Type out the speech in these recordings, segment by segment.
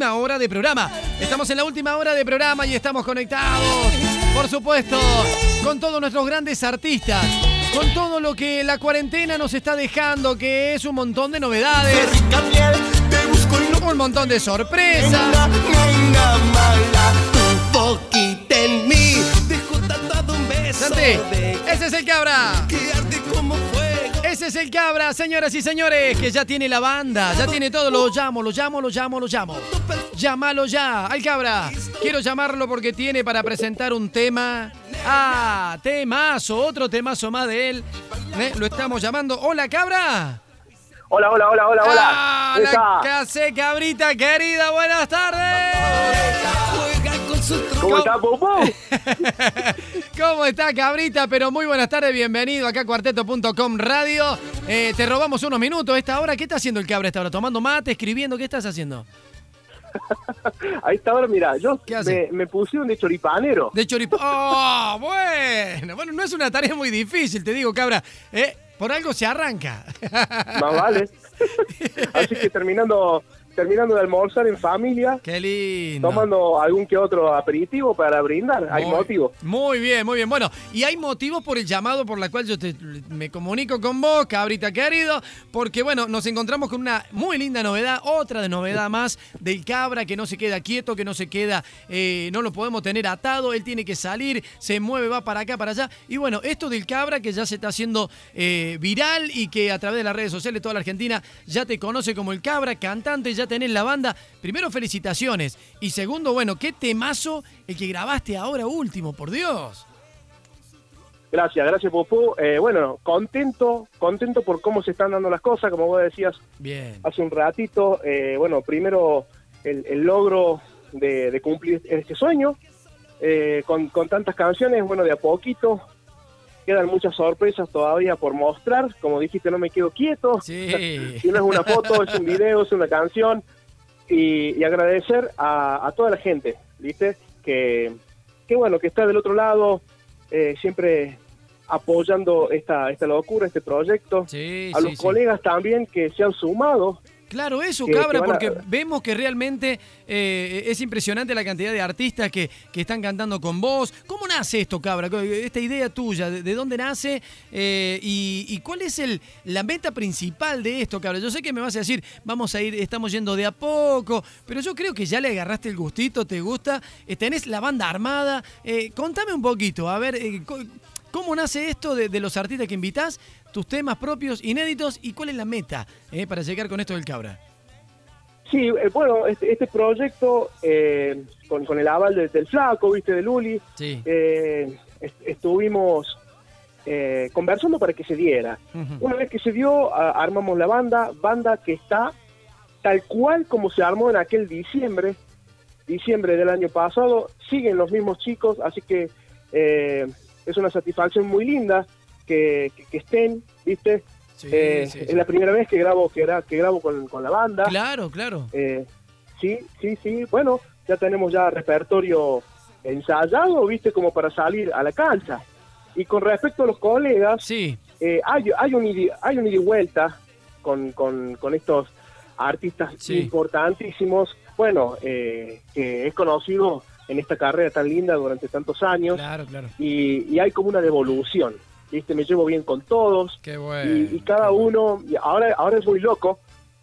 Una hora de programa. Estamos en la última hora de programa y estamos conectados, por supuesto, con todos nuestros grandes artistas, con todo lo que la cuarentena nos está dejando, que es un montón de novedades, un montón de sorpresas. Santi, ese es el cabra. Ese es el cabra, señoras y señores, que ya tiene la banda, ya tiene todo. Lo llamo, lo llamo, lo llamo, lo llamo. Llámalo ya, al cabra. Quiero llamarlo porque tiene para presentar un tema. Ah, temazo, otro temazo más de él. ¿Eh? Lo estamos llamando. Hola, cabra. Hola, hola, hola, hola, hola. Ah, ¿Cómo la cabrita querida, buenas tardes. ¿Cómo está, Popó? ¿Cómo está, cabrita? Pero muy buenas tardes, bienvenido acá a cuarteto.com radio. Eh, te robamos unos minutos a esta hora. ¿Qué está haciendo el cabra a esta hora? ¿Tomando mate, escribiendo? ¿Qué estás haciendo? Ahí está ahora, mira, yo me, me pusieron de choripanero. De chorip... ¡Oh, bueno! Bueno, no es una tarea muy difícil, te digo, cabra. Eh, por algo se arranca. Más vale. Así que terminando terminando de almorzar en familia, Qué lindo. tomando algún que otro aperitivo para brindar. Hay motivo. Muy bien, muy bien. Bueno, y hay motivos por el llamado por la cual yo te- me comunico con vos, cabrita querido, porque bueno, nos encontramos con una muy linda novedad, otra de novedad más del cabra que no se queda quieto, que no se queda, eh, no lo podemos tener atado, él tiene que salir, se mueve, va para acá, para allá. Y bueno, esto del cabra que ya se está haciendo eh, viral y que a través de las redes sociales toda la Argentina ya te conoce como el cabra, cantante, ya tenés la banda. Primero, felicitaciones. Y segundo, bueno, qué temazo el que grabaste ahora último, por Dios. Gracias, gracias, Popó. Eh, bueno, contento, contento por cómo se están dando las cosas, como vos decías Bien. hace un ratito. Eh, bueno, primero el, el logro de, de cumplir este sueño, eh, con, con tantas canciones, bueno, de a poquito. Quedan muchas sorpresas todavía por mostrar. Como dijiste, no me quedo quieto. Sí. No es una foto, es un video, es una canción. Y, y agradecer a, a toda la gente, ¿viste? Que, que bueno, que está del otro lado, eh, siempre apoyando esta, esta locura, este proyecto. Sí, a sí, los colegas también que se han sumado. Claro, eso, que- cabra, que van a- porque vemos que realmente eh, es impresionante la cantidad de artistas que, que están cantando con vos. ¿Cómo nace esto, cabra? Esta idea tuya, ¿de, de dónde nace? Eh, y, y cuál es el, la meta principal de esto, cabra? Yo sé que me vas a decir, vamos a ir, estamos yendo de a poco, pero yo creo que ya le agarraste el gustito, te gusta, eh, tenés la banda armada. Eh, contame un poquito, a ver, ¿cómo nace esto de, de los artistas que invitás? tus temas propios inéditos y cuál es la meta eh, para llegar con esto del cabra. Sí, eh, bueno, este, este proyecto, eh, con, con el aval de- del Flaco, viste, de Luli, Sí. est- estuvimos conversando para que se diera. Una vez que se dio, a- armamos la banda, banda que está tal cual como se armó en aquel diciembre, diciembre del año pasado, siguen los mismos chicos, así que eh, es una satisfacción muy linda que, que- que estén, ¿viste? Sí, Eh, sí, es sí. la primera vez que grabo que, gra- que grabo con, con la banda. Claro, claro. Eh, sí, sí, sí. Bueno, ya tenemos ya repertorio ensayado, viste, como para salir a la cancha. Y con respecto a los colegas, Sí, eh, hay, hay, un ida, hay un ida y vuelta con, con, con estos artistas importantísimos. Bueno, eh, que es conocido en esta carrera tan linda durante tantos años. claro, claro. Y, y hay como una devolución. ¿viste? Me llevo bien con todos Qué bueno. y, y cada qué bueno. uno, y ahora, ahora es muy loco,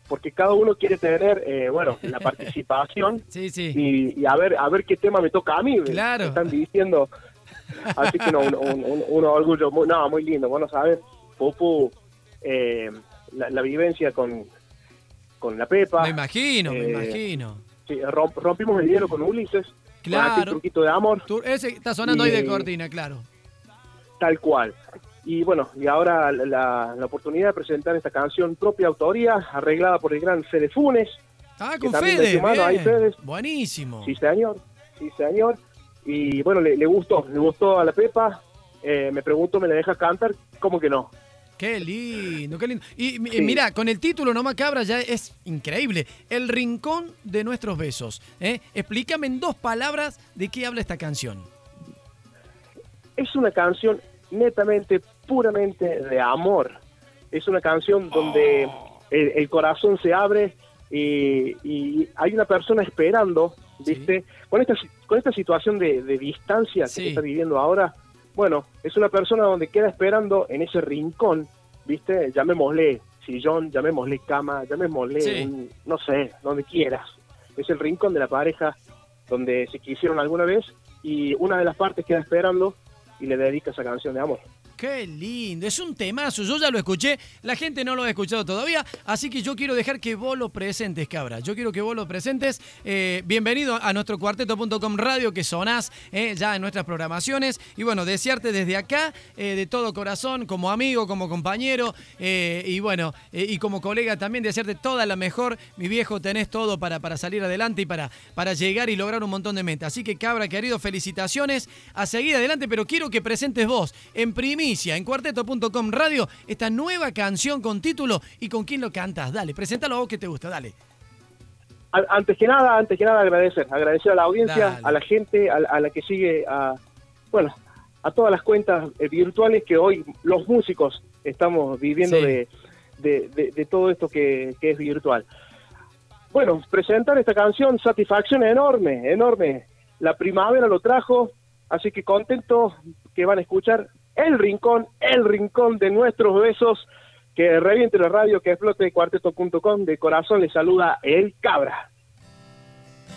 porque cada uno quiere tener, eh, bueno, la participación Sí, sí. y, y a ver a ver qué tema me toca a mí. Claro. me están diciendo. Así que no, un, un- un- un orgullo, muy, no, muy lindo. Bueno, sabes, Pupu, eh, la, la vivencia con, con la Pepa. Me imagino, me eh, imagino. sí, romp- rompimos el hielo con Ulises. Claro. truquito de amor. Tú- ese está sonando ahí de cortina, claro. Tal cual. Y bueno, y ahora la, la- oportunidad de presentar esta canción propia autoría, arreglada por el gran Fede Funes. Ah, con Fede. mano ahí. Buenísimo. Sí, señor. Sí, señor. Y bueno, le, le gustó, le gustó a la Pepa. Eh, me pregunto, ¿me la deja cantar? ¿Cómo que no? Qué lindo, qué lindo. Y Sí. mira, con el título No Macabra ya es increíble. El rincón de nuestros besos. ¿eh? Explícame en dos palabras de qué habla esta canción. Es una canción netamente, puramente de amor. Es una canción donde el, el corazón se abre y, hay una persona esperando, ¿viste? Con, esta, con esta situación de, distancia que se está viviendo ahora, bueno, es una persona donde queda esperando en ese rincón, ¿viste? Llamémosle sillón, llamémosle cama, llamémosle, no sé, donde quieras. Es el rincón de la pareja donde se quisieron alguna vez y una de las partes queda esperando y le dedica esa canción de amor. Qué lindo, es un temazo, yo ya lo escuché, la gente no lo ha escuchado todavía, así que yo quiero dejar que vos lo presentes, cabra, yo quiero que vos lo presentes. Eh, bienvenido a nuestro cuarteto.com radio que sonás eh, ya en nuestras programaciones y bueno, desearte desde acá, eh, de todo corazón, como amigo, como compañero y bueno, y como colega también, desearte toda la mejor, mi viejo, tenés todo para, para salir adelante y para, para llegar y lograr un montón de metas. Así que cabra, querido, felicitaciones, a seguir adelante, pero quiero que presentes vos, en en cuarteto.com radio esta nueva canción con título y con quién lo cantas. Dale, preséntalo vos que te gusta, dale. Antes que nada, antes que nada agradecer, agradecer a la audiencia, a la gente, a, la que sigue, a, bueno, a todas las cuentas eh, virtuales que hoy los músicos estamos viviendo de, de, todo esto que, que es virtual. Bueno, presentar esta canción, satisfacción enorme, enorme. La primavera lo trajo, así que contento que van a escuchar el rincón, el rincón de nuestros besos. Que reviente la radio, que explote cuarteto.com. De corazón le saluda el Cabra.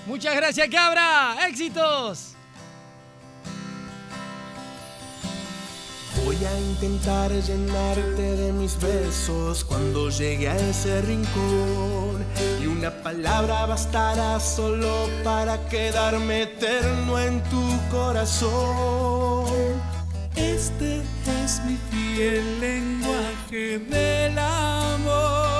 Muchas gracias, Cabra. ¡Éxitos! Voy a intentar llenarte de mis besos cuando llegue a ese rincón. Y una palabra bastará solo para quedarme eterno en tu corazón. Este es mi fiel lenguaje del amor.